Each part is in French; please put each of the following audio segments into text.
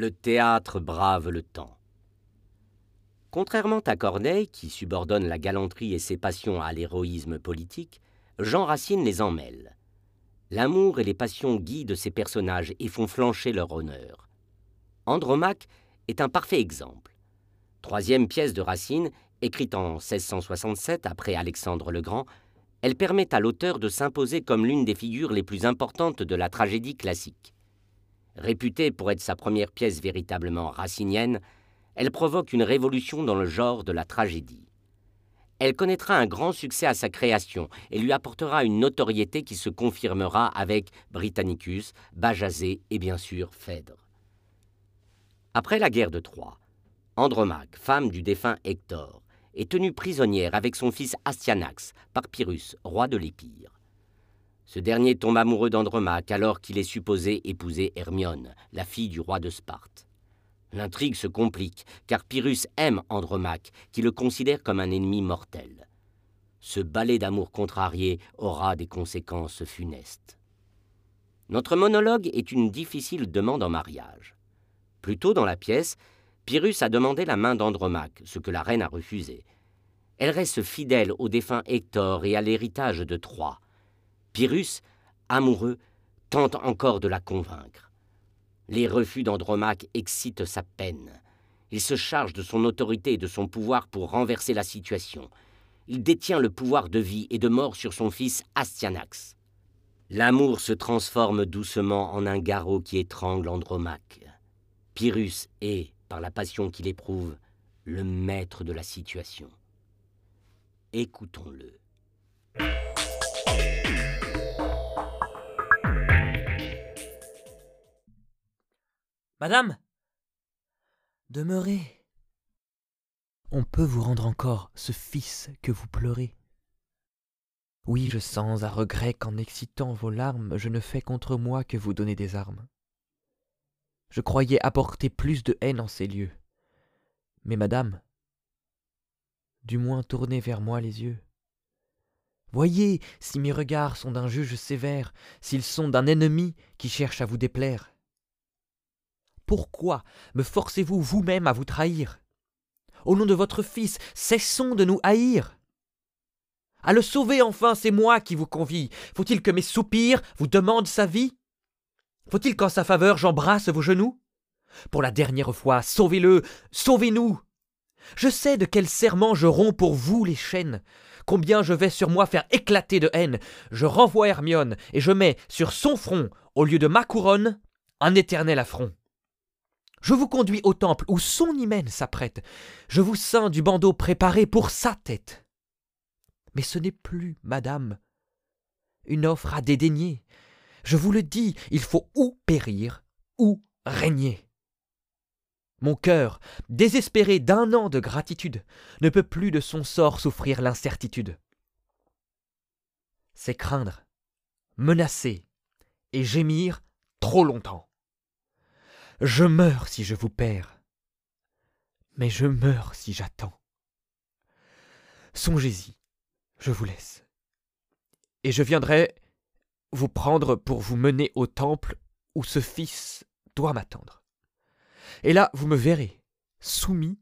Le théâtre brave le temps. Contrairement à Corneille, qui subordonne la galanterie et ses passions à l'héroïsme politique, Jean Racine les emmêle. L'amour et les passions guident ces personnages et font flancher leur honneur. Andromaque est un parfait exemple. Troisième pièce de Racine, écrite en 1667 après Alexandre le Grand, elle permet à l'auteur de s'imposer comme l'une des figures les plus importantes de la tragédie classique. Réputée pour être sa première pièce véritablement racinienne, elle provoque une révolution dans le genre de la tragédie. Elle connaîtra un grand succès à sa création et lui apportera une notoriété qui se confirmera avec Britannicus, Bajazet et bien sûr Phèdre. Après la guerre de Troie, Andromaque, femme du défunt Hector, est tenue prisonnière avec son fils Astyanax par Pyrrhus, roi de l'Épire. Ce dernier tombe amoureux d'Andromaque alors qu'il est supposé épouser Hermione, la fille du roi de Sparte. L'intrigue se complique, car Pyrrhus aime Andromaque, qui le considère comme un ennemi mortel. Ce ballet d'amour contrarié aura des conséquences funestes. Notre monologue est une difficile demande en mariage. Plus tôt dans la pièce, Pyrrhus a demandé la main d'Andromaque, ce que la reine a refusé. Elle reste fidèle au défunt Hector et à l'héritage de Troie. Pyrrhus, amoureux, tente encore de la convaincre. Les refus d'Andromaque excitent sa peine. Il se charge de son autorité et de son pouvoir pour renverser la situation. Il détient le pouvoir de vie et de mort sur son fils Astyanax. L'amour se transforme doucement en un garrot qui étrangle Andromaque. Pyrrhus est, par la passion qu'il éprouve, le maître de la situation. Écoutons-le. Madame Demeurez. On peut vous rendre encore ce fils que vous pleurez. Oui, je sens à regret qu'en excitant vos larmes, je ne fais contre moi que vous donner des armes. Je croyais apporter plus de haine en ces lieux. Mais madame, du moins tournez vers moi les yeux. Voyez si mes regards sont d'un juge sévère, s'ils sont d'un ennemi qui cherche à vous déplaire. Pourquoi me forcez-vous vous-même à vous trahir? Au nom de votre Fils, cessons de nous haïr. À le sauver enfin, c'est moi qui vous convie. Faut-il que mes soupirs vous demandent sa vie? Faut-il qu'en sa faveur j'embrasse vos genoux? Pour la dernière fois, sauvez-le, sauvez-nous Je sais de quel serment je romps pour vous les chaînes, combien je vais sur moi faire éclater de haine. Je renvoie Hermione, et je mets sur son front, au lieu de ma couronne, un éternel affront. Je vous conduis au temple où son hymen s'apprête. Je vous ceins du bandeau préparé pour sa tête. Mais ce n'est plus, madame, une offre à dédaigner. Je vous le dis, il faut ou périr, ou régner. Mon cœur, désespéré d'un an de gratitude, ne peut plus de son sort souffrir l'incertitude. C'est craindre, menacer et gémir trop longtemps. Je meurs si je vous perds, mais je meurs si j'attends. Songez-y, je vous laisse, et je viendrai vous prendre pour vous mener au temple où ce fils doit m'attendre. Et là, vous me verrez, soumis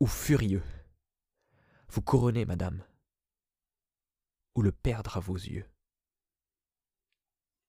ou furieux. Vous couronnez, madame, ou le perdre à vos yeux.